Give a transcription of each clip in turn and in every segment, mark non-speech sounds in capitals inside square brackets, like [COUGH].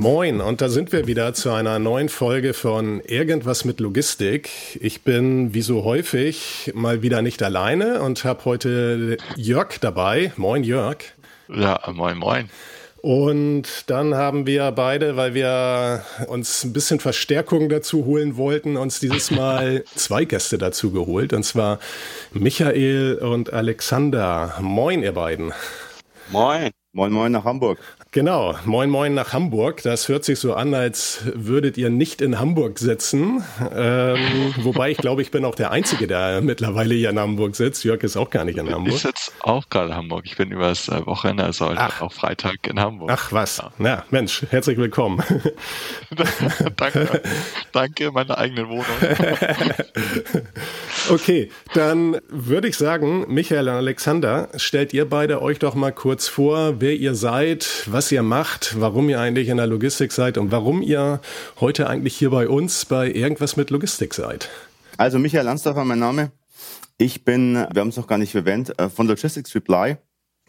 Moin, und da sind wir wieder zu einer neuen Folge von Irgendwas mit Logistik. Ich bin, wie so häufig, mal wieder nicht alleine und habe heute Jörg dabei. Moin, Jörg. Ja, moin, moin. Und dann haben wir beide, weil wir uns ein bisschen Verstärkung dazu holen wollten, uns dieses Mal [LAUGHS] zwei Gäste dazu geholt. Und zwar Michael und Alexander. Moin, ihr beiden. Moin. Moin, moin nach Hamburg. Genau, moin moin nach Hamburg. Das hört sich so an, als würdet ihr nicht in Hamburg sitzen. Ähm, wobei ich glaube, ich bin auch der Einzige, der mittlerweile hier in Hamburg sitzt. Jörg ist auch gar nicht in Hamburg. Ich sitze auch gerade in Hamburg. Ich bin übers äh, Wochenende, also Ach. auch Freitag in Hamburg. Ach was, ja. Na, Mensch, herzlich willkommen. [LAUGHS] danke, danke, meine eigene Wohnung. [LAUGHS] okay, dann würde ich sagen, Michael und Alexander, stellt ihr beide euch doch mal kurz vor, wer ihr seid, was was ihr macht, warum ihr eigentlich in der Logistik seid und warum ihr heute eigentlich hier bei uns bei irgendwas mit Logistik seid. Also Michael Lansdorfer, mein Name. Ich bin, wir haben es noch gar nicht erwähnt, äh, von Logistics Reply.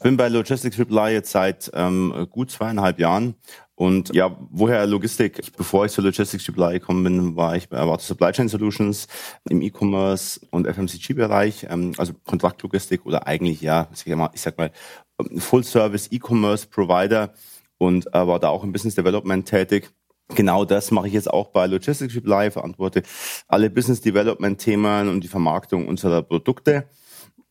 Bin bei Logistics Reply jetzt seit ähm, gut zweieinhalb Jahren und ja, woher Logistik? Bevor ich zu Logistics Reply gekommen bin, war ich bei Avato Supply Chain Solutions im E-Commerce und FMCG-Bereich, ähm, also Kontraktlogistik oder eigentlich ja, ich ich sag mal Full-Service E-Commerce Provider und äh, war da auch im Business Development tätig. Genau das mache ich jetzt auch bei Logistics Reply, verantworte alle Business Development Themen und die Vermarktung unserer Produkte.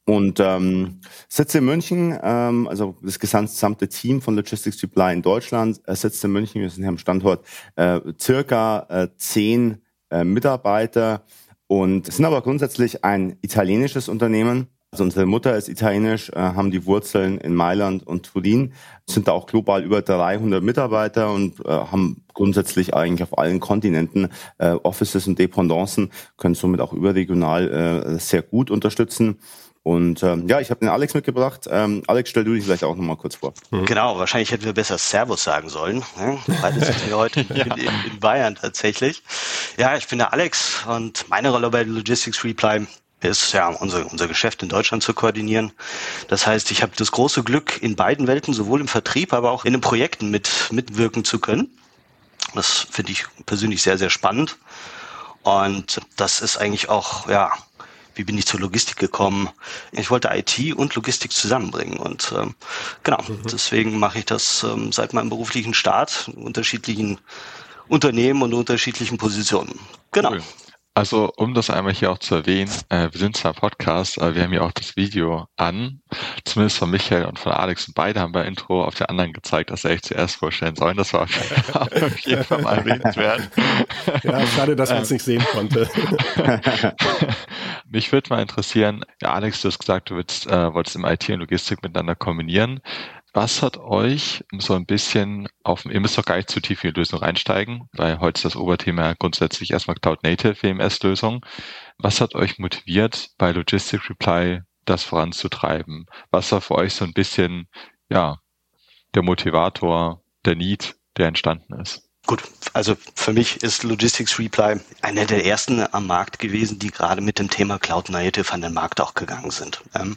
Und ähm, sitze in München, ähm, also das gesamte Team von Logistics Supply in Deutschland äh, sitzt in München. Wir sind hier am Standort äh, circa äh, zehn äh, Mitarbeiter und sind aber grundsätzlich ein italienisches Unternehmen. Also unsere Mutter ist italienisch, äh, haben die Wurzeln in Mailand und Turin, sind da auch global über 300 Mitarbeiter und äh, haben grundsätzlich eigentlich auf allen Kontinenten äh, Offices und Dependancen, können somit auch überregional äh, sehr gut unterstützen. Und ähm, ja, ich habe den Alex mitgebracht. Ähm, Alex, stell du dich vielleicht auch nochmal kurz vor. Mhm. Genau, wahrscheinlich hätten wir besser Servus sagen sollen. Ne? Beide sind wir heute [LAUGHS] ja. in, in, Bayern tatsächlich. Ja, ich bin der Alex und meine Rolle bei Logistics Reply ist ja unser, unser Geschäft in Deutschland zu koordinieren. Das heißt, ich habe das große Glück, in beiden Welten, sowohl im Vertrieb, aber auch in den Projekten mit, mitwirken zu können. Das finde ich persönlich sehr, sehr spannend. Und das ist eigentlich auch, ja, wie bin ich zur Logistik gekommen? Ich wollte IT und Logistik zusammenbringen und ähm, genau, mhm. deswegen mache ich das ähm, seit meinem beruflichen Start in unterschiedlichen Unternehmen und unterschiedlichen Positionen. Genau. Cool. Also, um das einmal hier auch zu erwähnen, äh, wir sind zwar Podcast, aber wir haben ja auch das Video an. Zumindest von Michael und von Alex und beide haben bei Intro auf der anderen gezeigt, dass er echt zuerst vorstellen sollen. Das war [LAUGHS] auf jeden Fall mal erwähnenswert. Ja, schade, dass man es nicht sehen konnte. [LAUGHS] Mich würde mal interessieren, ja, Alex, du hast gesagt, du willst, äh, wolltest im IT und Logistik miteinander kombinieren. Was hat euch so ein bisschen auf, ihr müsst doch gar nicht zu tief in die Lösung reinsteigen, weil heute ist das Oberthema grundsätzlich erstmal Cloud Native WMS-Lösung. Was hat euch motiviert, bei Logistic Reply das voranzutreiben? Was war für euch so ein bisschen, ja, der Motivator, der Need, der entstanden ist? Gut, also für mich ist Logistics Reply einer der ersten am Markt gewesen, die gerade mit dem Thema Cloud Native an den Markt auch gegangen sind. Ähm,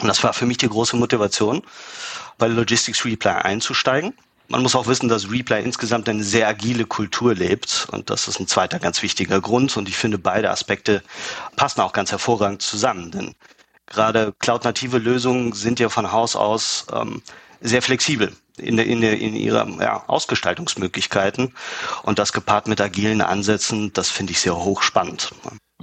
und das war für mich die große Motivation bei Logistics Reply einzusteigen. Man muss auch wissen, dass Reply insgesamt eine sehr agile Kultur lebt und das ist ein zweiter ganz wichtiger Grund und ich finde beide Aspekte passen auch ganz hervorragend zusammen, denn gerade cloud-native Lösungen sind ja von Haus aus ähm, sehr flexibel in, der, in, der, in ihrer ja, Ausgestaltungsmöglichkeiten und das gepaart mit agilen Ansätzen, das finde ich sehr hochspannend.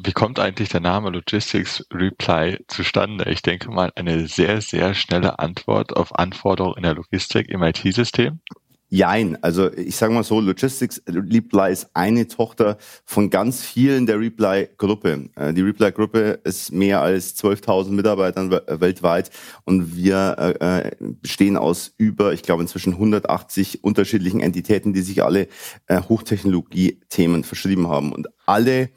Wie kommt eigentlich der Name Logistics Reply zustande? Ich denke mal, eine sehr, sehr schnelle Antwort auf Anforderungen in der Logistik im IT-System. Jein, also ich sage mal so, Logistics Reply ist eine Tochter von ganz vielen der Reply-Gruppe. Äh, die Reply-Gruppe ist mehr als 12.000 Mitarbeitern weltweit und wir äh, bestehen aus über, ich glaube inzwischen 180 unterschiedlichen Entitäten, die sich alle äh, Hochtechnologie-Themen verschrieben haben und alle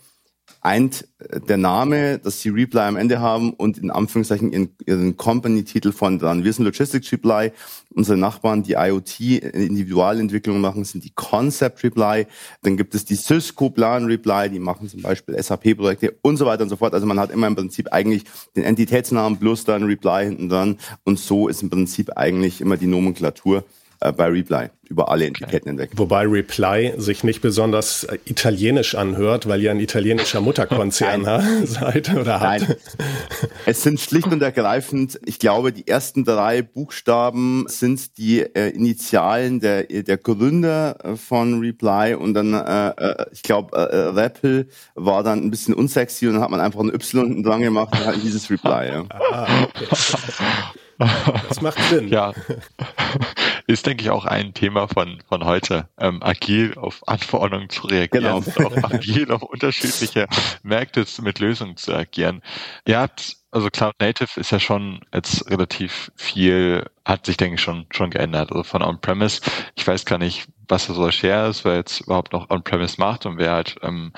eint äh, der Name, dass sie Reply am Ende haben und in Anführungszeichen ihren, ihren Company-Titel von dran. Wir sind Logistics Reply. Unsere Nachbarn, die IoT-Individualentwicklung machen, sind die Concept Reply. Dann gibt es die Cisco Plan Reply, die machen zum Beispiel SAP-Projekte und so weiter und so fort. Also man hat immer im Prinzip eigentlich den Entitätsnamen plus dann Reply hinten dran. Und so ist im Prinzip eigentlich immer die Nomenklatur äh, bei Reply über alle Etiketten okay. hinweg. Wobei Reply sich nicht besonders äh, italienisch anhört, weil ihr ein italienischer Mutterkonzern [LAUGHS] [LAUGHS] seid oder habt. Nein. Es sind schlicht und ergreifend, ich glaube, die ersten drei Buchstaben sind die äh, Initialen der, der Gründer äh, von Reply und dann, äh, äh ich glaube, äh, Rappel war dann ein bisschen unsexy und dann hat man einfach ein Y dran gemacht und hat dieses Reply. Ja. Ah, okay. Das macht Sinn. [LAUGHS] Ja. Ist, denke ich, auch ein Thema von, von heute, ähm, agil auf Anforderungen zu reagieren, genau. auch agil auf unterschiedliche Märkte mit Lösungen zu agieren. Ihr habt also Cloud Native ist ja schon jetzt relativ viel, hat sich, denke ich, schon, schon geändert. Also von On-Premise, ich weiß gar nicht, was da so Share ist, wer jetzt überhaupt noch On-Premise macht und wer halt ähm,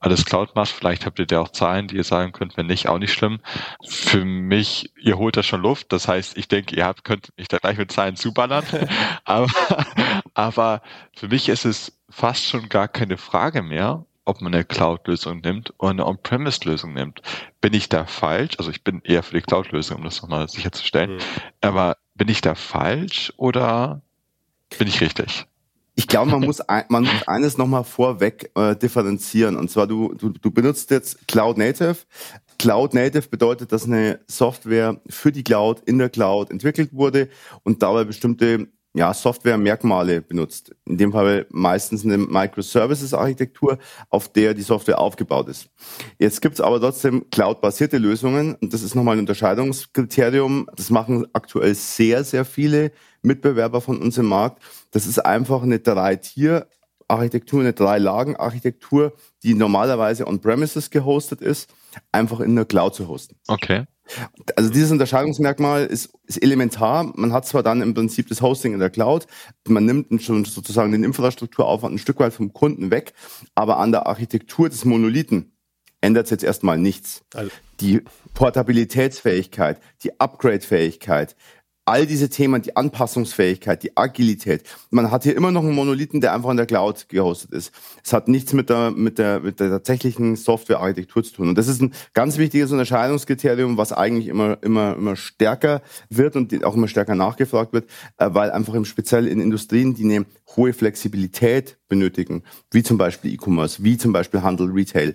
alles Cloud macht. Vielleicht habt ihr da auch Zahlen, die ihr sagen könnt, wenn nicht, auch nicht schlimm. Für mich, ihr holt da schon Luft. Das heißt, ich denke, ihr habt, könnt mich da gleich mit Zahlen zuballern. [LAUGHS] aber, aber für mich ist es fast schon gar keine Frage mehr, ob man eine Cloud-Lösung nimmt oder eine On-Premise-Lösung nimmt. Bin ich da falsch? Also ich bin eher für die Cloud-Lösung, um das nochmal sicherzustellen. Mhm. Aber bin ich da falsch oder bin ich richtig? Ich glaube, man muss, ein, man muss eines nochmal vorweg äh, differenzieren. Und zwar, du, du, du benutzt jetzt Cloud Native. Cloud Native bedeutet, dass eine Software für die Cloud in der Cloud entwickelt wurde und dabei bestimmte ja, Software-Merkmale benutzt. In dem Fall meistens eine Microservices-Architektur, auf der die Software aufgebaut ist. Jetzt gibt es aber trotzdem cloud-basierte Lösungen und das ist nochmal ein Unterscheidungskriterium. Das machen aktuell sehr, sehr viele Mitbewerber von uns im Markt. Das ist einfach eine Drei-Tier-Architektur, eine Drei-Lagen-Architektur, die normalerweise on-premises gehostet ist, einfach in der Cloud zu hosten. Okay. Also dieses Unterscheidungsmerkmal ist, ist, elementar. Man hat zwar dann im Prinzip das Hosting in der Cloud, man nimmt schon sozusagen den Infrastrukturaufwand ein Stück weit vom Kunden weg, aber an der Architektur des Monolithen ändert es jetzt erstmal nichts. Also. Die Portabilitätsfähigkeit, die Upgrade-Fähigkeit, all diese Themen, die Anpassungsfähigkeit, die Agilität. Man hat hier immer noch einen Monolithen, der einfach in der Cloud gehostet ist. Es hat nichts mit der, mit der, mit der tatsächlichen Softwarearchitektur zu tun. Und das ist ein ganz wichtiges Unterscheidungskriterium, was eigentlich immer, immer, immer stärker wird und auch immer stärker nachgefragt wird, äh, weil einfach im speziell in Industrien, die eine hohe Flexibilität benötigen, wie zum Beispiel E-Commerce, wie zum Beispiel Handel, Retail,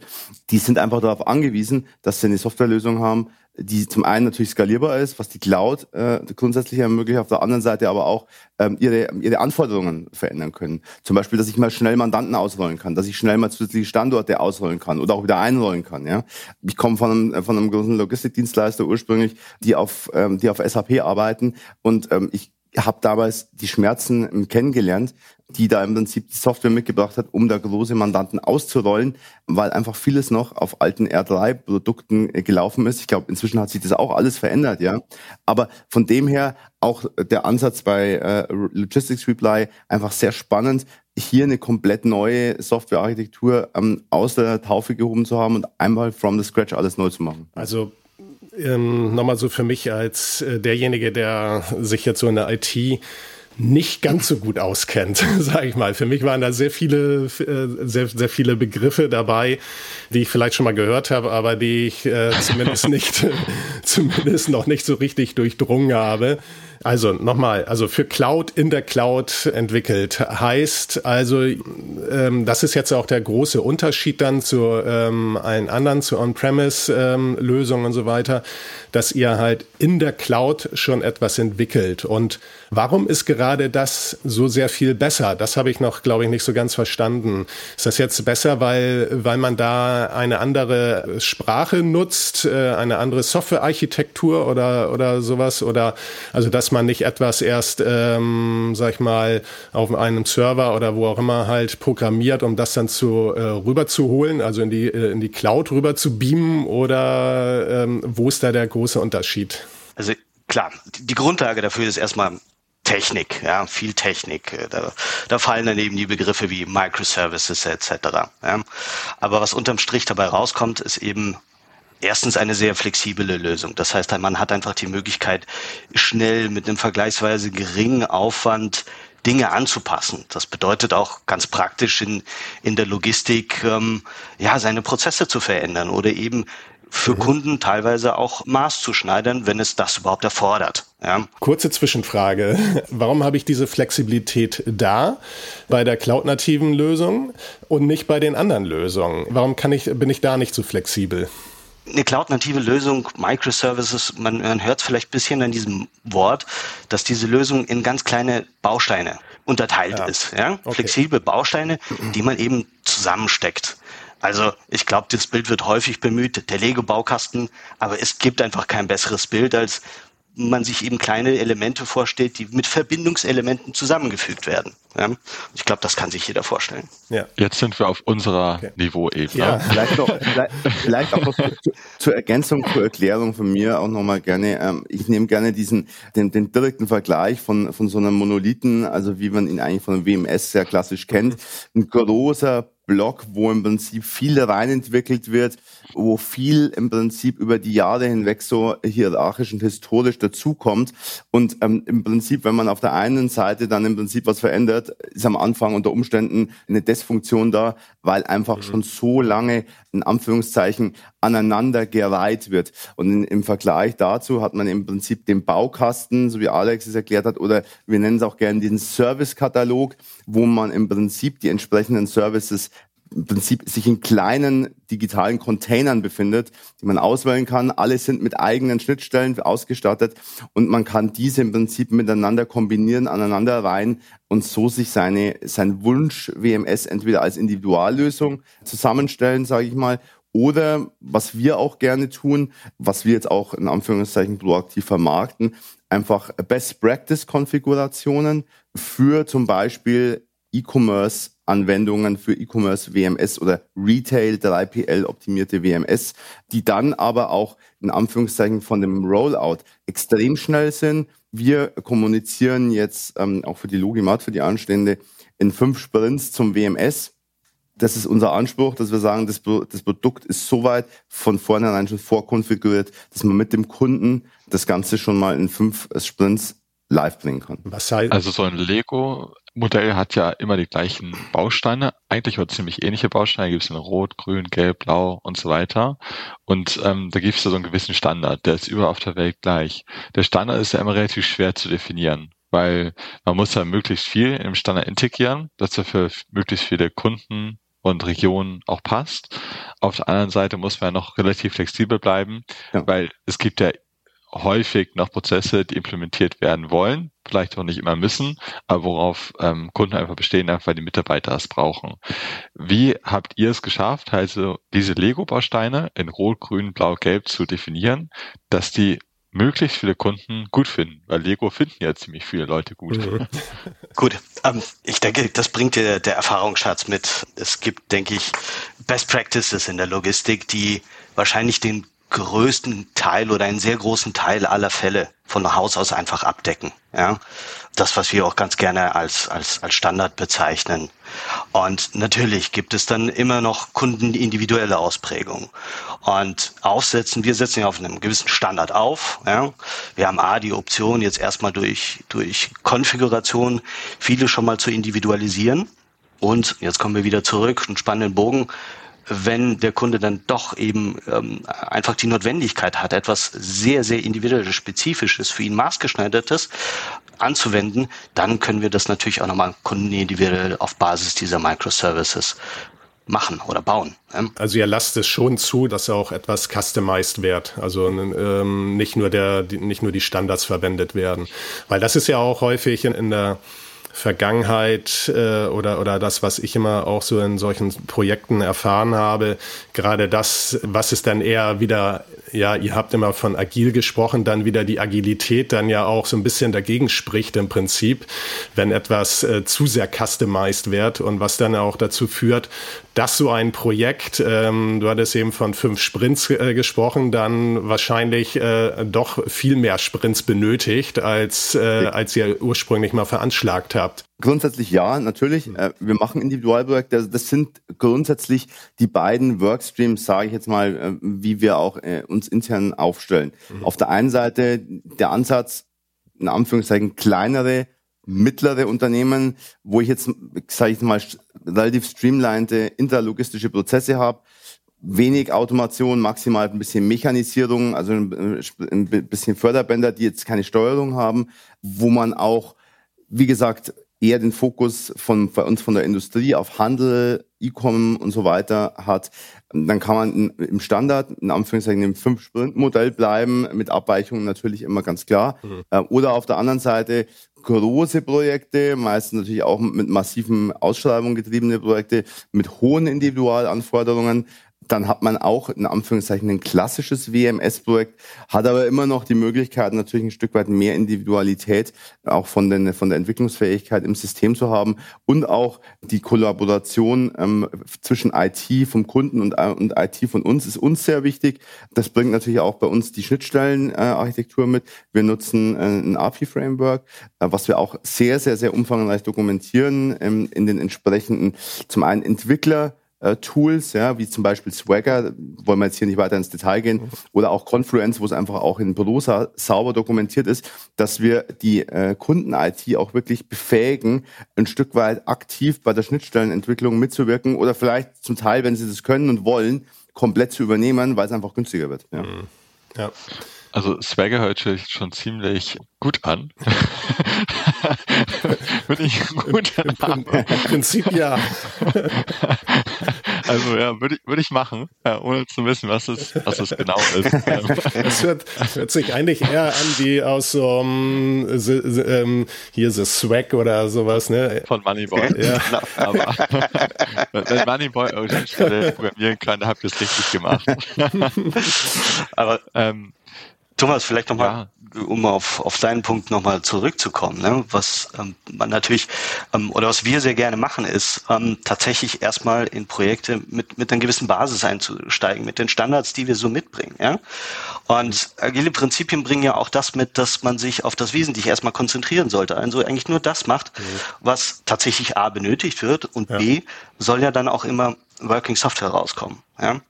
die sind einfach darauf angewiesen, dass sie eine Softwarelösung haben, die zum einen natürlich skalierbar ist, was die Cloud äh, grundsätzlich ermöglicht, auf der anderen Seite aber auch ähm, ihre, ihre Anforderungen verändern können. Zum Beispiel, dass ich mal schnell Mandanten ausrollen kann, dass ich schnell mal zusätzliche Standorte ausrollen kann oder auch wieder einrollen kann. Ja? Ich komme von einem, von einem großen Logistikdienstleister ursprünglich, die auf, ähm, die auf SAP arbeiten und ähm, ich habe damals die Schmerzen kennengelernt, die da im Prinzip die Software mitgebracht hat, um da große Mandanten auszurollen, weil einfach vieles noch auf alten R3-Produkten äh, gelaufen ist. Ich glaube, inzwischen hat sich das auch alles verändert, ja. Aber von dem her auch der Ansatz bei äh, Logistics Reply einfach sehr spannend, hier eine komplett neue Softwarearchitektur ähm, aus der Taufe gehoben zu haben und einmal from the scratch alles neu zu machen. Also ähm, nochmal so für mich als äh, derjenige, der sich jetzt so in der IT nicht ganz so gut auskennt, [LAUGHS] sage ich mal. Für mich waren da sehr viele, äh, sehr, sehr viele Begriffe dabei, die ich vielleicht schon mal gehört habe, aber die ich äh, zumindest [LAUGHS] nicht, [LAUGHS] zumindest noch nicht so richtig durchdrungen habe. Also nochmal, also für Cloud in der Cloud entwickelt heißt also, ähm, das ist jetzt auch der große Unterschied dann zu ähm, allen anderen, zu On-Premise-Lösungen ähm, und so weiter, dass ihr halt in der Cloud schon etwas entwickelt. Und warum ist gerade das so sehr viel besser? Das habe ich noch, glaube ich, nicht so ganz verstanden. Ist das jetzt besser, weil, weil man da eine andere Sprache nutzt, äh, eine andere Softwarearchitektur oder, oder sowas? Oder also dass man nicht etwas erst, ähm, sag ich mal, auf einem Server oder wo auch immer halt programmiert, um das dann zu äh, rüber zu holen, also in die äh, in die Cloud rüber zu beamen oder ähm, wo ist da der große Unterschied? Also klar, die Grundlage dafür ist erstmal Technik, ja, viel Technik. Da, da fallen dann eben die Begriffe wie Microservices etc. Ja. Aber was unterm Strich dabei rauskommt, ist eben erstens eine sehr flexible Lösung. Das heißt, man hat einfach die Möglichkeit, schnell mit einem vergleichsweise geringen Aufwand Dinge anzupassen. Das bedeutet auch ganz praktisch in, in der Logistik, ähm, ja, seine Prozesse zu verändern oder eben für mhm. Kunden teilweise auch Maß zu schneidern, wenn es das überhaupt erfordert. Ja. Kurze Zwischenfrage. [LAUGHS] Warum habe ich diese Flexibilität da bei der cloud-nativen Lösung und nicht bei den anderen Lösungen? Warum kann ich, bin ich da nicht so flexibel? Eine cloud-native Lösung, Microservices, man, man hört vielleicht ein bisschen an diesem Wort, dass diese Lösung in ganz kleine Bausteine unterteilt ja. ist. Ja? Okay. Flexible Bausteine, die man eben zusammensteckt. Also ich glaube, das Bild wird häufig bemüht, der Lego-Baukasten, aber es gibt einfach kein besseres Bild als man sich eben kleine Elemente vorstellt, die mit Verbindungselementen zusammengefügt werden. Ja? Ich glaube, das kann sich jeder vorstellen. Ja. Jetzt sind wir auf unserer okay. Niveauebene. Ja, vielleicht, noch, vielleicht, vielleicht auch noch zur, zur, Ergänzung, zur Erklärung von mir auch nochmal gerne. Ähm, ich nehme gerne diesen, den, den direkten Vergleich von, von so einem Monolithen, also wie man ihn eigentlich von einem WMS sehr klassisch kennt. Ein großer Block, wo im Prinzip viel reinentwickelt wird, wo viel im Prinzip über die Jahre hinweg so hierarchisch und historisch dazukommt. Und ähm, im Prinzip, wenn man auf der einen Seite dann im Prinzip was verändert, ist am Anfang unter Umständen eine Desfunktion da, weil einfach mhm. schon so lange in Anführungszeichen aneinander gereiht wird. Und in, im Vergleich dazu hat man im Prinzip den Baukasten, so wie Alex es erklärt hat, oder wir nennen es auch gerne den Servicekatalog, wo man im Prinzip die entsprechenden Services im Prinzip sich in kleinen digitalen Containern befindet, die man auswählen kann. Alle sind mit eigenen Schnittstellen ausgestattet und man kann diese im Prinzip miteinander kombinieren, aneinander rein und so sich seine, sein Wunsch WMS entweder als Individuallösung zusammenstellen, sage ich mal, oder was wir auch gerne tun, was wir jetzt auch in Anführungszeichen proaktiv vermarkten, einfach Best Practice Konfigurationen für zum Beispiel E-Commerce Anwendungen für E-Commerce WMS oder Retail 3PL optimierte WMS, die dann aber auch in Anführungszeichen von dem Rollout extrem schnell sind. Wir kommunizieren jetzt ähm, auch für die Logimat, für die Anstände in fünf Sprints zum WMS. Das ist unser Anspruch, dass wir sagen, das, das Produkt ist soweit von vornherein schon vorkonfiguriert, dass man mit dem Kunden das Ganze schon mal in fünf Sprints live bringen kann. Was heißt? Also so ein Lego Modell hat ja immer die gleichen Bausteine, eigentlich oder ziemlich ähnliche Bausteine, gibt es in Rot, Grün, Gelb, Blau und so weiter. Und ähm, da gibt es ja so einen gewissen Standard, der ist überall auf der Welt gleich. Der Standard ist ja immer relativ schwer zu definieren, weil man muss ja möglichst viel im Standard integrieren, dass er für möglichst viele Kunden und Regionen auch passt. Auf der anderen Seite muss man ja noch relativ flexibel bleiben, ja. weil es gibt ja häufig noch Prozesse, die implementiert werden wollen, vielleicht auch nicht immer müssen, aber worauf ähm, Kunden einfach bestehen, einfach weil die Mitarbeiter es brauchen. Wie habt ihr es geschafft, also diese Lego-Bausteine in Rot, Grün, Blau, Gelb zu definieren, dass die möglichst viele Kunden gut finden, weil Lego finden ja ziemlich viele Leute gut. Mhm. [LAUGHS] gut, ähm, ich denke, das bringt dir der Erfahrungsschatz mit. Es gibt, denke ich, Best Practices in der Logistik, die wahrscheinlich den größten Teil oder einen sehr großen Teil aller Fälle von Haus aus einfach abdecken. Ja, das, was wir auch ganz gerne als, als, als Standard bezeichnen. Und natürlich gibt es dann immer noch kundenindividuelle Ausprägungen. Und aufsetzen, wir setzen ja auf einem gewissen Standard auf. Ja. Wir haben A, die Option, jetzt erstmal durch, durch Konfiguration viele schon mal zu individualisieren. Und jetzt kommen wir wieder zurück, einen spannenden Bogen wenn der Kunde dann doch eben ähm, einfach die Notwendigkeit hat, etwas sehr, sehr individuelles, spezifisches, für ihn maßgeschneidertes anzuwenden, dann können wir das natürlich auch nochmal kundenindividuell auf Basis dieser Microservices machen oder bauen. Also ihr lasst es schon zu, dass auch etwas customized wird, also ähm, nicht nur der, die, nicht nur die Standards verwendet werden, weil das ist ja auch häufig in, in der Vergangenheit äh, oder, oder das, was ich immer auch so in solchen Projekten erfahren habe, gerade das, was es dann eher wieder ja, ihr habt immer von agil gesprochen, dann wieder die Agilität dann ja auch so ein bisschen dagegen spricht im Prinzip, wenn etwas äh, zu sehr customized wird und was dann auch dazu führt, dass so ein Projekt, ähm, du hattest eben von fünf Sprints äh, gesprochen, dann wahrscheinlich äh, doch viel mehr Sprints benötigt, als, äh, als ihr ursprünglich mal veranschlagt habt. Grundsätzlich ja, natürlich. Äh, wir machen Individualprojekte. Das sind grundsätzlich die beiden Workstreams, sage ich jetzt mal, äh, wie wir auch äh, uns intern aufstellen. Mhm. Auf der einen Seite der Ansatz, in Anführungszeichen kleinere mittlere Unternehmen, wo ich jetzt, sage ich mal, relativ streamlined interlogistische Prozesse habe, wenig Automation, maximal ein bisschen Mechanisierung, also ein bisschen Förderbänder, die jetzt keine Steuerung haben, wo man auch, wie gesagt, eher den Fokus von bei uns von der Industrie auf Handel, E-Com und so weiter hat, dann kann man im Standard, in Anführungszeichen, im Fünf-Sprint-Modell bleiben, mit Abweichungen natürlich immer ganz klar. Mhm. Äh, oder auf der anderen Seite große Projekte, meistens natürlich auch mit massiven Ausschreibungen getriebene Projekte, mit hohen Individualanforderungen, dann hat man auch in Anführungszeichen ein klassisches WMS-Projekt, hat aber immer noch die Möglichkeit, natürlich ein Stück weit mehr Individualität auch von, den, von der Entwicklungsfähigkeit im System zu haben und auch die Kollaboration ähm, zwischen IT vom Kunden und, äh, und IT von uns ist uns sehr wichtig. Das bringt natürlich auch bei uns die Schnittstellenarchitektur äh, mit. Wir nutzen äh, ein API-Framework, äh, was wir auch sehr, sehr, sehr umfangreich dokumentieren ähm, in den entsprechenden, zum einen Entwickler, Tools, ja, wie zum Beispiel Swagger, wollen wir jetzt hier nicht weiter ins Detail gehen, oder auch Confluence, wo es einfach auch in Prosa sauber dokumentiert ist, dass wir die äh, Kunden-IT auch wirklich befähigen, ein Stück weit aktiv bei der Schnittstellenentwicklung mitzuwirken oder vielleicht zum Teil, wenn sie das können und wollen, komplett zu übernehmen, weil es einfach günstiger wird. Ja. Mhm. ja. Also Swagger hört sich schon ziemlich gut an. [LAUGHS] würde ich gut Im, im, Im, Prinzip ja. [LAUGHS] also ja, würde ich, würde ich machen, ja, ohne zu wissen, was es, was es genau ist. [LAUGHS] Es hört, hört sich eigentlich eher an wie aus so um, ähm, hier so Swag oder sowas, ne? Von Moneyboy. Ja. Genau. Aber wenn Moneyboy Stelle programmieren kann, habt ihr es richtig gemacht. Aber ähm, Thomas, vielleicht nochmal, ja. um auf, auf deinen Punkt nochmal zurückzukommen, ne? was ähm, man natürlich ähm, oder was wir sehr gerne machen, ist ähm, tatsächlich erstmal in Projekte mit, mit einer gewissen Basis einzusteigen, mit den Standards, die wir so mitbringen. Ja? Und agile Prinzipien bringen ja auch das mit, dass man sich auf das Wesentliche erstmal konzentrieren sollte. Also eigentlich nur das macht, mhm. was tatsächlich A benötigt wird und ja. B soll ja dann auch immer Working Software rauskommen. Ja?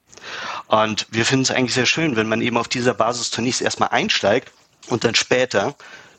Und wir finden es eigentlich sehr schön, wenn man eben auf dieser Basis zunächst erstmal einsteigt und dann später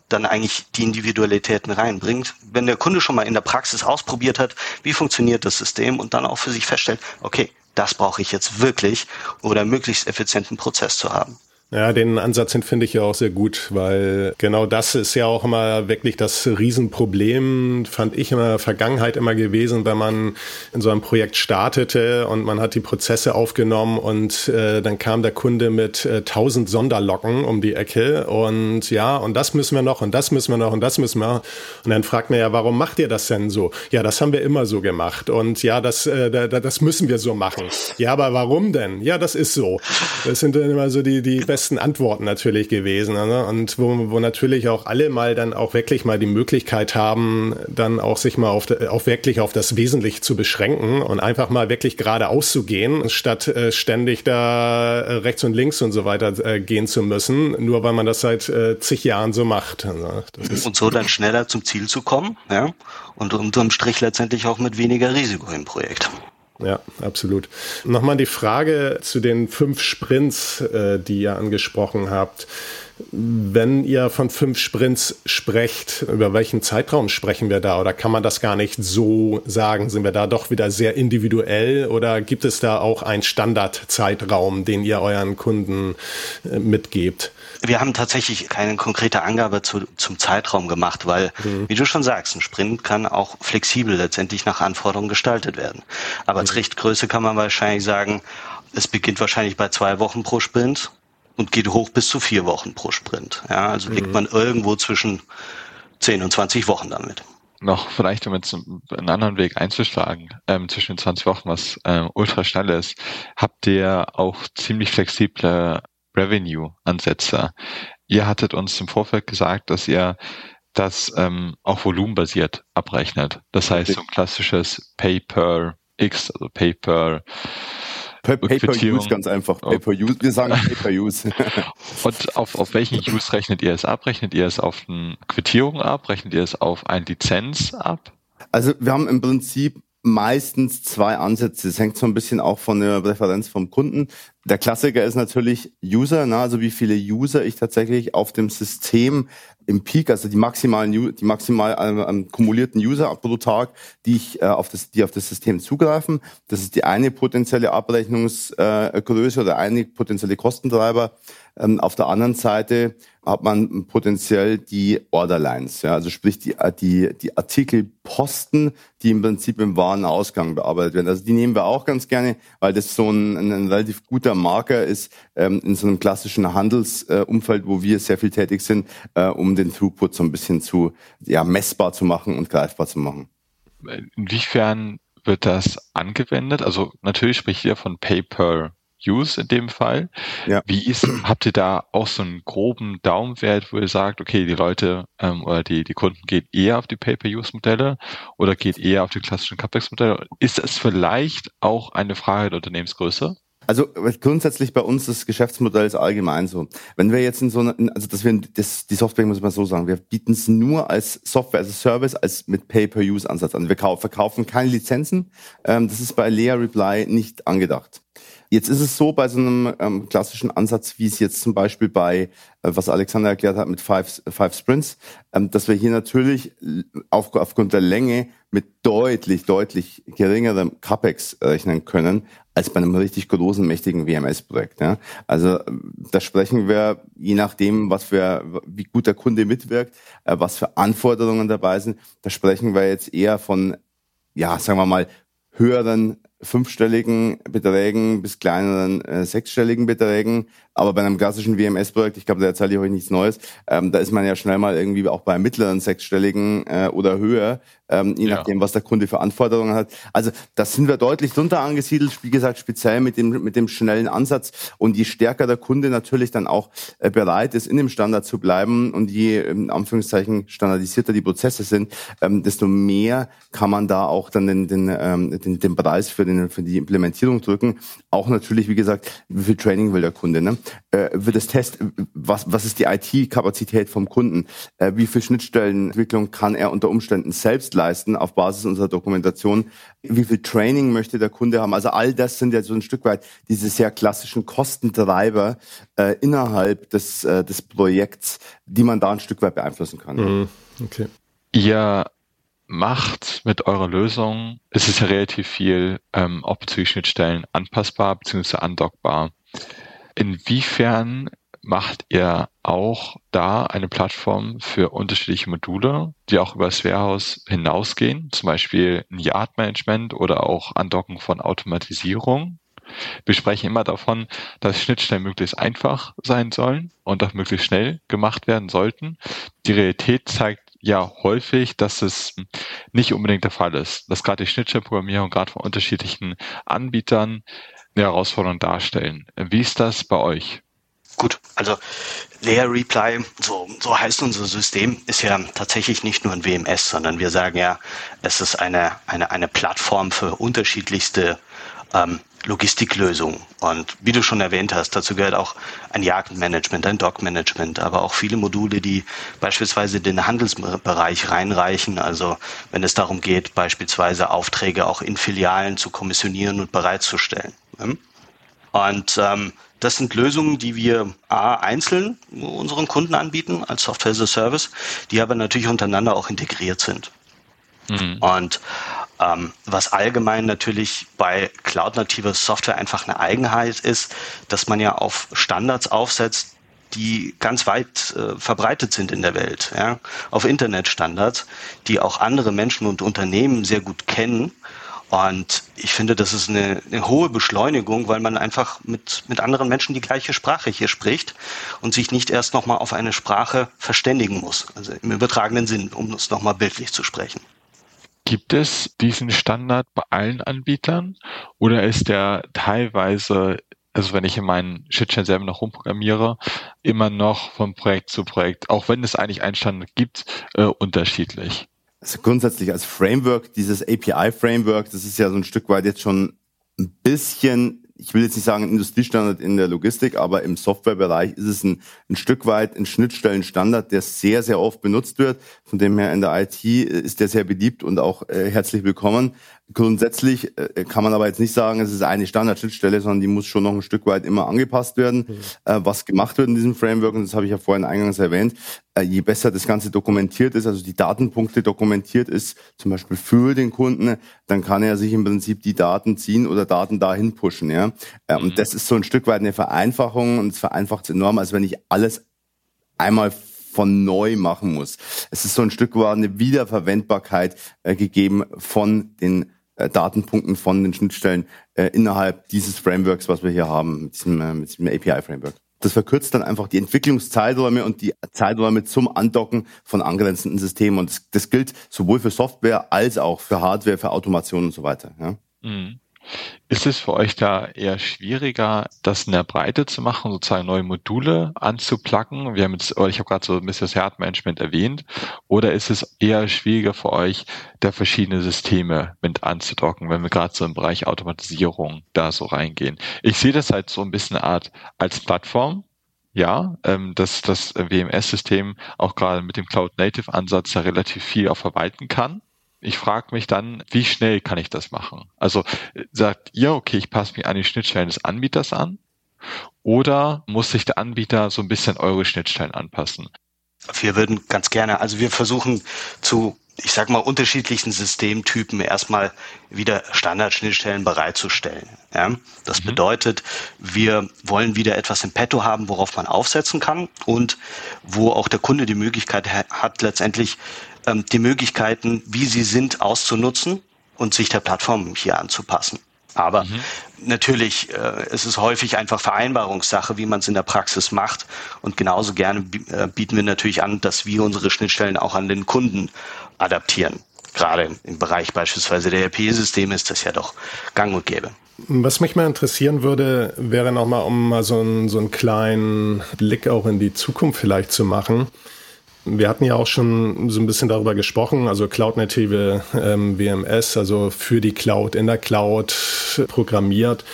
dann eigentlich die Individualitäten reinbringt. Wenn der Kunde schon mal in der Praxis ausprobiert hat, wie funktioniert das System und dann auch für sich feststellt, okay, das brauche ich jetzt wirklich oder möglichst effizienten Prozess zu haben. Ja, den Ansatz finde ich ja auch sehr gut, weil genau das ist ja auch immer wirklich das Riesenproblem, fand ich in der Vergangenheit immer gewesen, wenn man in so einem Projekt startete und man hat die Prozesse aufgenommen und äh, dann kam der Kunde mit äh, tausend Sonderlocken um die Ecke und ja, und das müssen wir noch und das müssen wir noch und das müssen wir. Und dann fragt man ja, warum macht ihr das denn so? Ja, das haben wir immer so gemacht und ja, das, äh, das müssen wir so machen. Ja, aber warum denn? Ja, das ist so. Das sind dann immer so die, die besten Antworten natürlich gewesen. Ne? Und wo, wo natürlich auch alle mal dann auch wirklich mal die Möglichkeit haben, dann auch sich mal auf, auf wirklich auf das Wesentliche zu beschränken und einfach mal wirklich geradeaus zu gehen, statt äh, ständig da äh, rechts und links und so weiter äh, gehen zu müssen, nur weil man das seit äh, zig Jahren so macht. Ne? und so dann schneller zum Ziel zu kommen, ja, und unterm Strich letztendlich auch mit weniger Risiko im Projekt. Ja, absolut. Nochmal die Frage zu den fünf Sprints, äh, die ihr angesprochen habt. Wenn ihr von fünf Sprints sprecht, über welchen Zeitraum sprechen wir da? Oder kann man das gar nicht so sagen? Sind wir da doch wieder sehr individuell oder gibt es da auch einen Standardzeitraum, den ihr euren Kunden äh, mitgebt? Wir haben tatsächlich keine konkrete Angabe zu, zum Zeitraum gemacht, weil, mhm. wie du schon sagst, ein Sprint kann auch flexibel letztendlich nach Anforderungen gestaltet werden. Aber mhm. als Richtgröße kann man wahrscheinlich sagen, es beginnt wahrscheinlich bei zwei Wochen pro Sprint und geht hoch bis zu vier Wochen pro Sprint. Ja, also mhm. liegt man irgendwo zwischen 10 und 20 Wochen damit. Noch vielleicht, um jetzt einen anderen Weg einzuschlagen, ähm, zwischen den 20 Wochen, was ähm, ultra schnell ist, habt ihr auch ziemlich flexible Revenue-Ansätze. Ihr hattet uns im Vorfeld gesagt, dass ihr das ähm, auch volumenbasiert abrechnet. Das heißt, so ein klassisches Pay per X, also Pay per Pay, pay per Use ganz einfach. Pay per Use. Wir sagen Pay per Use. [LAUGHS] Und auf, auf welchen Use rechnet ihr es ab? Rechnet ihr es auf eine Quittierung ab? Rechnet ihr es auf eine Lizenz ab? Also wir haben im Prinzip meistens zwei Ansätze. Es hängt so ein bisschen auch von der Präferenz vom Kunden. Der Klassiker ist natürlich User, ne? also wie viele User ich tatsächlich auf dem System im Peak, also die maximalen, die maximal ähm, ähm, kumulierten User pro Tag, die ich äh, auf das, die auf das System zugreifen. Das ist die eine potenzielle Abrechnungsgröße äh, oder eine potenzielle Kostentreiber. Ähm, auf der anderen Seite hat man potenziell die Orderlines, ja, also sprich die, äh, die, die Artikelposten, die im Prinzip im Warenausgang bearbeitet werden. Also die nehmen wir auch ganz gerne, weil das so ein, ein relativ guter Marker ist ähm, in so einem klassischen Handelsumfeld, äh, wo wir sehr viel tätig sind, äh, um den Throughput so ein bisschen zu ja, messbar zu machen und greifbar zu machen. Inwiefern wird das angewendet? Also natürlich spricht ihr von Pay-per Use in dem Fall. Ja. Wie ist, habt ihr da auch so einen groben Daumenwert, wo ihr sagt, okay, die Leute ähm, oder die, die Kunden gehen eher auf die Pay-per-Use-Modelle oder geht eher auf die klassischen CapEx-Modelle? Ist es vielleicht auch eine Frage der Unternehmensgröße? Also grundsätzlich bei uns das Geschäftsmodell ist allgemein so. Wenn wir jetzt in so einer, also dass wir das, die Software muss man so sagen, wir bieten es nur als Software, als Service, als mit Pay-per-Use-Ansatz an. Wir verkaufen keine Lizenzen. Ähm, das ist bei Lea Reply nicht angedacht. Jetzt ist es so bei so einem ähm, klassischen Ansatz, wie es jetzt zum Beispiel bei, äh, was Alexander erklärt hat mit Five, Five Sprints, ähm, dass wir hier natürlich auf, aufgrund der Länge mit deutlich, deutlich geringerem CAPEX rechnen können, als bei einem richtig großen, mächtigen WMS-Projekt. Ja. Also da sprechen wir, je nachdem, was für, wie gut der Kunde mitwirkt, äh, was für Anforderungen dabei sind, da sprechen wir jetzt eher von, ja, sagen wir mal, höheren fünfstelligen Beträgen bis kleineren äh, sechsstelligen Beträgen. Aber bei einem klassischen WMS-Projekt, ich glaube, da erzähle ich euch nichts Neues, ähm, da ist man ja schnell mal irgendwie auch bei mittleren sechsstelligen äh, oder höher, ähm, je ja. nachdem, was der Kunde für Anforderungen hat. Also das sind wir deutlich drunter angesiedelt, wie gesagt, speziell mit dem, mit dem schnellen Ansatz. Und je stärker der Kunde natürlich dann auch äh, bereit ist, in dem Standard zu bleiben und je, in Anführungszeichen, standardisierter die Prozesse sind, ähm, desto mehr kann man da auch dann den, den, ähm, den, den Preis für, den, für die Implementierung drücken. Auch natürlich, wie gesagt, wie viel Training will der Kunde, ne? Äh, wird das Test, was, was ist die IT-Kapazität vom Kunden? Äh, wie viel Schnittstellenentwicklung kann er unter Umständen selbst leisten auf Basis unserer Dokumentation? Wie viel Training möchte der Kunde haben? Also all das sind ja so ein Stück weit diese sehr klassischen Kostentreiber äh, innerhalb des, äh, des Projekts, die man da ein Stück weit beeinflussen kann. Mhm. Okay. Ihr macht mit eurer Lösung, ist es ja relativ viel ähm, auch bezüglich Schnittstellen anpassbar bzw. andockbar. Inwiefern macht ihr auch da eine Plattform für unterschiedliche Module, die auch über das Warehouse hinausgehen, zum Beispiel ein Yard-Management oder auch Andocken von Automatisierung? Wir sprechen immer davon, dass Schnittstellen möglichst einfach sein sollen und auch möglichst schnell gemacht werden sollten. Die Realität zeigt ja häufig, dass es nicht unbedingt der Fall ist, dass gerade die Schnittstellenprogrammierung gerade von unterschiedlichen Anbietern eine Herausforderung darstellen. Wie ist das bei euch? Gut, also Layer Reply, so, so heißt unser System, ist ja tatsächlich nicht nur ein WMS, sondern wir sagen ja, es ist eine, eine, eine Plattform für unterschiedlichste ähm, Logistiklösungen. Und wie du schon erwähnt hast, dazu gehört auch ein Jagdmanagement, ein Dockmanagement, aber auch viele Module, die beispielsweise den Handelsbereich reinreichen. Also wenn es darum geht, beispielsweise Aufträge auch in Filialen zu kommissionieren und bereitzustellen. Und ähm, das sind Lösungen, die wir A, einzeln unseren Kunden anbieten als Software as a Service, die aber natürlich untereinander auch integriert sind. Mhm. Und ähm, was allgemein natürlich bei cloud-nativer Software einfach eine Eigenheit ist, dass man ja auf Standards aufsetzt, die ganz weit äh, verbreitet sind in der Welt, ja, auf Internetstandards, die auch andere Menschen und Unternehmen sehr gut kennen. Und ich finde, das ist eine, eine hohe Beschleunigung, weil man einfach mit, mit anderen Menschen die gleiche Sprache hier spricht und sich nicht erst nochmal auf eine Sprache verständigen muss. Also im übertragenen Sinn, um es nochmal bildlich zu sprechen. Gibt es diesen Standard bei allen Anbietern oder ist der teilweise also wenn ich in meinen Schnittstellen selber noch rumprogrammiere, immer noch von Projekt zu Projekt, auch wenn es eigentlich einen Standard gibt, äh, unterschiedlich. Also grundsätzlich als Framework, dieses API-Framework, das ist ja so ein Stück weit jetzt schon ein bisschen ich will jetzt nicht sagen Industriestandard in der Logistik, aber im Softwarebereich ist es ein, ein Stück weit ein Schnittstellenstandard, der sehr, sehr oft benutzt wird. Von dem her in der IT ist der sehr beliebt und auch äh, herzlich willkommen. Grundsätzlich äh, kann man aber jetzt nicht sagen, es ist eine Standardschnittstelle, sondern die muss schon noch ein Stück weit immer angepasst werden, mhm. äh, was gemacht wird in diesem Framework. Und das habe ich ja vorhin eingangs erwähnt. Äh, je besser das Ganze dokumentiert ist, also die Datenpunkte dokumentiert ist, zum Beispiel für den Kunden, dann kann er sich im Prinzip die Daten ziehen oder Daten dahin pushen. Ja? Mhm. Und das ist so ein Stück weit eine Vereinfachung und es vereinfacht es enorm, als wenn ich alles einmal von neu machen muss. Es ist so ein Stück weit eine Wiederverwendbarkeit äh, gegeben von den äh, Datenpunkten von den Schnittstellen äh, innerhalb dieses Frameworks, was wir hier haben, mit diesem, äh, mit diesem API-Framework. Das verkürzt dann einfach die Entwicklungszeiträume und die Zeiträume zum Andocken von angrenzenden Systemen. Und das, das gilt sowohl für Software als auch für Hardware, für Automation und so weiter. Ja. Mhm. Ist es für euch da eher schwieriger, das in der Breite zu machen, sozusagen neue Module anzuplacken? Wir haben jetzt, ich habe gerade so ein bisschen das Herdmanagement erwähnt. Oder ist es eher schwieriger für euch, da verschiedene Systeme mit anzudocken, wenn wir gerade so im Bereich Automatisierung da so reingehen? Ich sehe das halt so ein bisschen Art als Plattform, ja, ähm, dass das WMS-System auch gerade mit dem Cloud-Native-Ansatz da relativ viel auch verwalten kann. Ich frage mich dann, wie schnell kann ich das machen? Also sagt ihr, okay, ich passe mich an die Schnittstellen des Anbieters an oder muss sich der Anbieter so ein bisschen eure Schnittstellen anpassen? Wir würden ganz gerne, also wir versuchen zu, ich sag mal, unterschiedlichen Systemtypen erstmal wieder Standardschnittstellen bereitzustellen. Ja? Das mhm. bedeutet, wir wollen wieder etwas im Petto haben, worauf man aufsetzen kann und wo auch der Kunde die Möglichkeit hat, letztendlich ähm, die Möglichkeiten, wie sie sind, auszunutzen und sich der Plattform hier anzupassen. Aber mhm. natürlich, äh, es ist häufig einfach Vereinbarungssache, wie man es in der Praxis macht. Und genauso gerne äh, bieten wir natürlich an, dass wir unsere Schnittstellen auch an den Kunden adaptieren. Gerade im Bereich beispielsweise der ERP-Systeme ist das ja doch gang und gäbe. Was mich mal interessieren würde, wäre nochmal, um mal so einen, so einen kleinen Blick auch in die Zukunft vielleicht zu machen. Wir hatten ja auch schon so ein bisschen darüber gesprochen, also Cloud-native ähm, WMS, also für die Cloud, in der Cloud programmiert.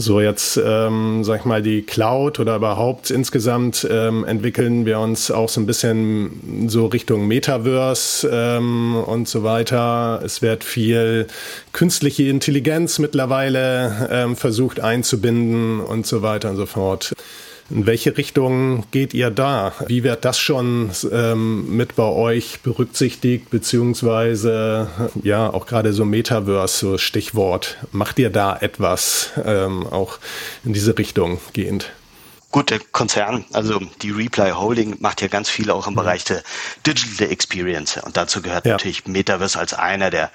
So, jetzt ähm, sag ich mal, die Cloud oder überhaupt insgesamt ähm, entwickeln wir uns auch so ein bisschen so Richtung Metaverse ähm, und so weiter. Es wird viel künstliche Intelligenz mittlerweile ähm, versucht einzubinden und so weiter und so fort. In welche Richtung geht ihr da? Wie wird das schon ähm, mit bei euch berücksichtigt, beziehungsweise ja, auch gerade so Metaverse, so Stichwort. Macht ihr da etwas ähm, auch in diese Richtung gehend? Gut, der Konzern, also die Reply Holding macht ja ganz viel auch im mhm. Bereich der Digital Experience. Und dazu gehört ja. natürlich Metaverse als einer der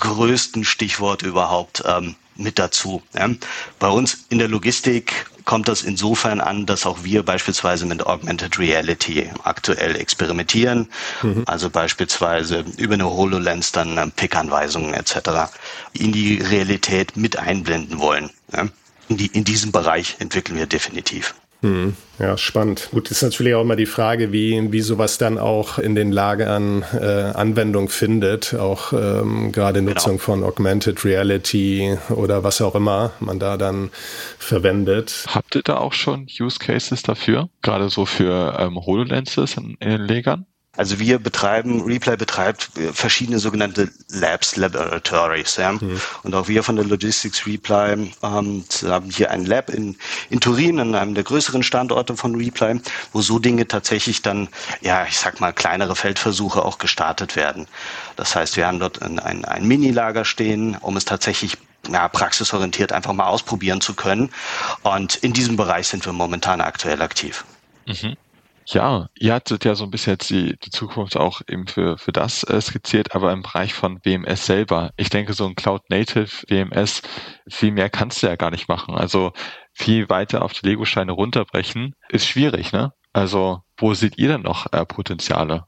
größten Stichworte überhaupt ähm, mit dazu. Ja. Bei uns in der Logistik kommt das insofern an, dass auch wir beispielsweise mit Augmented Reality aktuell experimentieren. Mhm. Also beispielsweise über eine HoloLens dann ähm, Pick-Anweisungen etc. in die Realität mit einblenden wollen. In, die, in diesem Bereich entwickeln wir definitiv. Hm, ja, spannend. Gut, ist natürlich auch immer die Frage, wie, wie sowas dann auch in den Lagern äh, Anwendung findet. Auch ähm, gerade genau. Nutzung genau. von Augmented Reality oder was auch immer man da dann verwendet. Habt ihr da auch schon Use Cases dafür? Gerade so für ähm, HoloLenses in, in den Legern? Also wir betreiben, Replay betreibt verschiedene sogenannte Labs, Laboratories. Ja? Mhm. Und auch wir von der Logistics Reply ähm, haben hier ein Lab in, in Turin, an einem der größeren Standorte von Reply, wo so Dinge tatsächlich dann, ja, ich sag mal, kleinere Feldversuche auch gestartet werden. Das heißt, wir haben dort ein, ein, ein Mini-Lager stehen, um es tatsächlich ja, praxisorientiert einfach mal ausprobieren zu können. Und in diesem Bereich sind wir momentan aktuell aktiv. Mhm. Ja, ihr hattet ja so ein bisschen jetzt die, die Zukunft auch eben für, für das äh, skizziert, aber im Bereich von WMS selber. Ich denke, so ein Cloud-Native WMS, viel mehr kannst du ja gar nicht machen. Also viel weiter auf die Lego-Steine runterbrechen, ist schwierig, ne? Also wo seht ihr denn noch äh, Potenziale?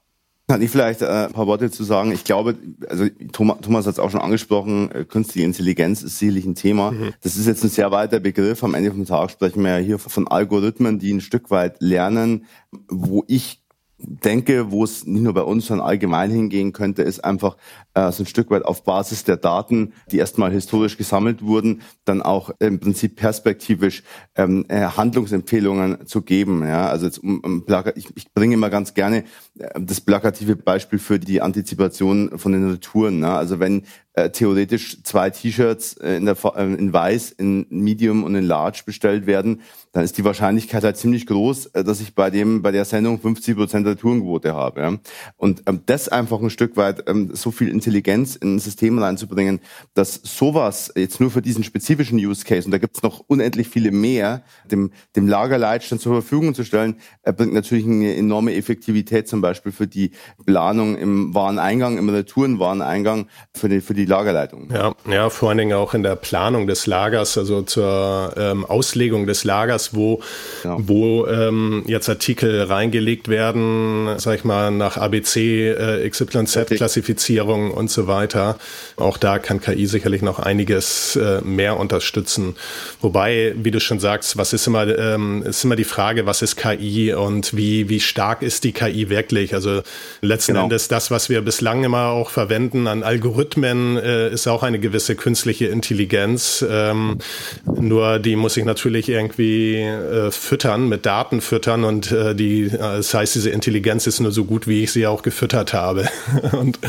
Kann ich vielleicht äh, ein paar Worte zu sagen? Ich glaube, also Thomas, Thomas hat es auch schon angesprochen, äh, künstliche Intelligenz ist sicherlich ein Thema. Mhm. Das ist jetzt ein sehr weiter Begriff. Am Ende vom Tag sprechen wir ja hier von Algorithmen, die ein Stück weit lernen, wo ich denke, wo es nicht nur bei uns, sondern allgemein hingehen könnte, ist einfach äh, so ein Stück weit auf Basis der Daten, die erstmal historisch gesammelt wurden, dann auch im Prinzip perspektivisch ähm, äh, Handlungsempfehlungen zu geben. Ja, also jetzt um, um ich, ich bringe immer ganz gerne äh, das plakative Beispiel für die Antizipation von den Retouren. Ne? Also wenn äh, theoretisch zwei T-Shirts äh, in, der, äh, in Weiß, in Medium und in Large bestellt werden, dann ist die Wahrscheinlichkeit halt ziemlich groß, äh, dass ich bei dem bei der Sendung 50 Prozent Retourenquote habe. Ja? Und ähm, das einfach ein Stück weit ähm, so viel Intelligenz in ein System reinzubringen, dass sowas jetzt nur für diesen spezifischen Use Case, und da gibt es noch unendlich viele mehr, dem, dem Lagerleitstand zur Verfügung zu stellen, äh, bringt natürlich eine enorme Effektivität zum Beispiel für die Planung im Wareneingang, im Retourenwareneingang, für die, für die Lagerleitung. Ja, ja, vor allen Dingen auch in der Planung des Lagers, also zur ähm, Auslegung des Lagers, wo, ja. wo ähm, jetzt Artikel reingelegt werden, sag ich mal, nach ABC, äh, XYZ-Klassifizierung und so weiter. Auch da kann KI sicherlich noch einiges äh, mehr unterstützen. Wobei, wie du schon sagst, was ist immer, ähm, ist immer die Frage, was ist KI und wie, wie stark ist die KI wirklich? Also letzten genau. Endes das, was wir bislang immer auch verwenden an Algorithmen, äh, ist auch eine gewisse künstliche Intelligenz. Ähm, nur die muss ich natürlich irgendwie äh, füttern, mit Daten füttern und äh, die, äh, das heißt, diese Intelligenz ist nur so gut, wie ich sie auch gefüttert habe. [LAUGHS] und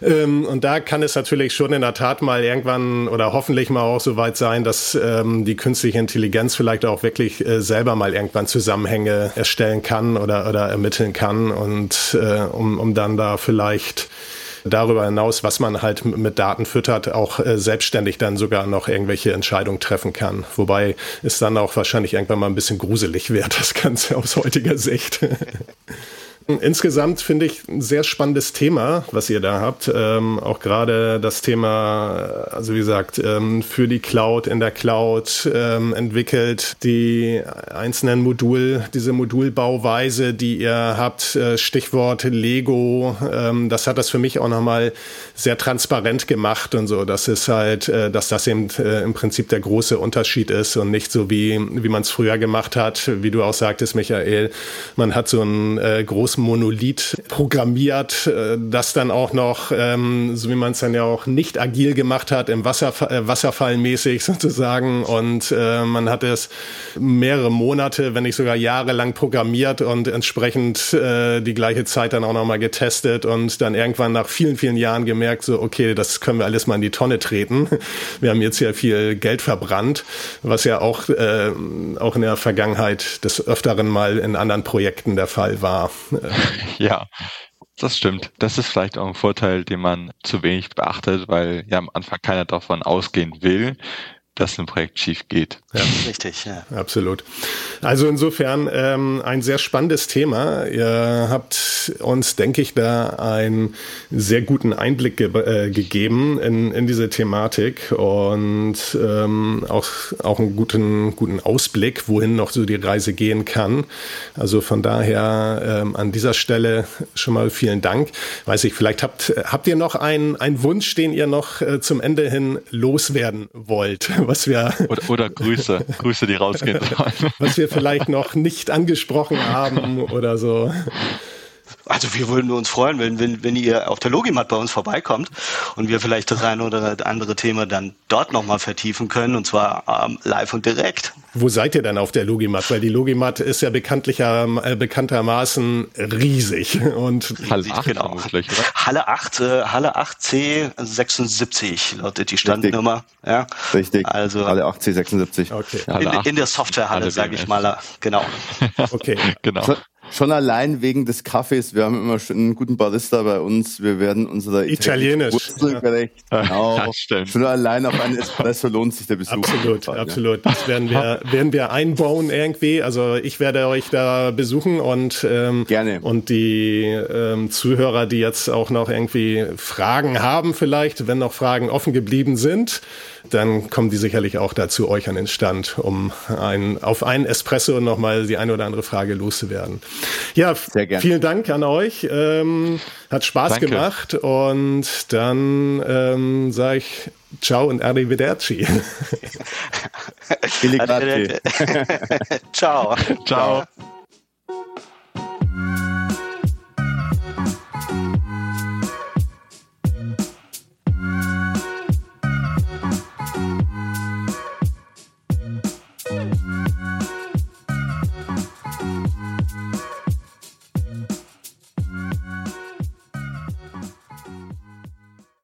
äh, ähm, und da kann es natürlich schon in der Tat mal irgendwann oder hoffentlich mal auch so weit sein, dass ähm, die künstliche Intelligenz vielleicht auch wirklich äh, selber mal irgendwann Zusammenhänge erstellen kann oder, oder ermitteln kann und äh, um, um dann da vielleicht darüber hinaus, was man halt mit Daten füttert, auch äh, selbstständig dann sogar noch irgendwelche Entscheidungen treffen kann. Wobei es dann auch wahrscheinlich irgendwann mal ein bisschen gruselig wird, [LAUGHS] das Ganze aus heutiger Sicht. [LAUGHS] Insgesamt finde ich ein sehr spannendes Thema, was ihr da habt. Ähm, auch gerade das Thema, also wie gesagt, ähm, für die Cloud, in der Cloud ähm, entwickelt, die einzelnen Modul, diese Modulbauweise, die ihr habt, äh, Stichwort Lego, ähm, das hat das für mich auch nochmal sehr transparent gemacht und so. Das ist halt, äh, dass das eben äh, im Prinzip der große Unterschied ist und nicht so wie, wie man es früher gemacht hat, wie du auch sagtest, Michael. Man hat so einen äh, Monolith programmiert, äh, das dann auch noch, ähm, so wie man es dann ja auch nicht agil gemacht hat, im Wasserfall, äh, Wasserfallmäßig [LAUGHS] sozusagen. Und äh, man hat es mehrere Monate, wenn nicht sogar Jahre lang programmiert und entsprechend äh, die gleiche Zeit dann auch nochmal getestet und dann irgendwann nach vielen, vielen Jahren gemerkt, so, okay, das können wir alles mal in die Tonne treten. [LAUGHS] Wir haben jetzt ja viel Geld verbrannt, was ja auch, äh, auch in der Vergangenheit des Öfteren mal in anderen Projekten der Fall war. [LAUGHS] ja, das stimmt. Das ist vielleicht auch ein Vorteil, den man zu wenig beachtet, weil ja am Anfang keiner davon ausgehen will, dass ein Projekt schief geht. Ja, richtig, ja. Absolut. Also insofern ähm, ein sehr spannendes Thema. Ihr habt uns, denke ich, da einen sehr guten Einblick ge äh, gegeben in, in diese Thematik und ähm, auch, auch einen guten, guten Ausblick, wohin noch so die Reise gehen kann. Also von daher ähm, an dieser Stelle schon mal vielen Dank. Weiß ich, vielleicht habt, habt ihr noch einen, einen Wunsch, den ihr noch äh, zum Ende hin loswerden wollt, was wir oder, oder Grüße, Grüße, die rausgehen sollen. [LAUGHS] Was wir vielleicht noch nicht angesprochen haben oder so. Also wir würden uns freuen, wenn, wenn, wenn ihr auf der Logimat bei uns vorbeikommt und wir vielleicht das eine oder andere Thema dann dort nochmal vertiefen können und zwar ähm, live und direkt. Wo seid ihr denn auf der Logimat? Weil die Logimat ist ja bekanntlicher, äh, bekanntermaßen riesig und Halle 8 genau. oder? Halle 8, äh, Halle 8 C76 lautet die Standnummer. Richtig. Ja. Richtig. Also Halle 8 C76. Okay. In, in, der Softwarehalle, sage ich mal. Genau. okay. [LAUGHS] genau. Schon allein wegen des Kaffees. Wir haben immer schon einen guten Barista bei uns. Wir werden unsere Italienisch Wurzel gerecht. Genau. Ja, schon allein auf einen Espresso lohnt sich der Besuch. Absolut, Fall, absolut. Ja. Das werden wir, [LAUGHS] werden wir einbauen irgendwie. Also ich werde euch da besuchen und ähm, gerne. Und die ähm, Zuhörer, die jetzt auch noch irgendwie Fragen haben, vielleicht, wenn noch Fragen offen geblieben sind dann kommen die sicherlich auch dazu euch an den Stand, um ein, auf einen Espresso nochmal die eine oder andere Frage loszuwerden. Ja, Sehr gerne. vielen Dank an euch. Ähm, hat Spaß Danke. gemacht und dann ähm, sage ich Ciao und Arrivederci. [LAUGHS] Arrivederci. [LAUGHS] Ciao. Ciao.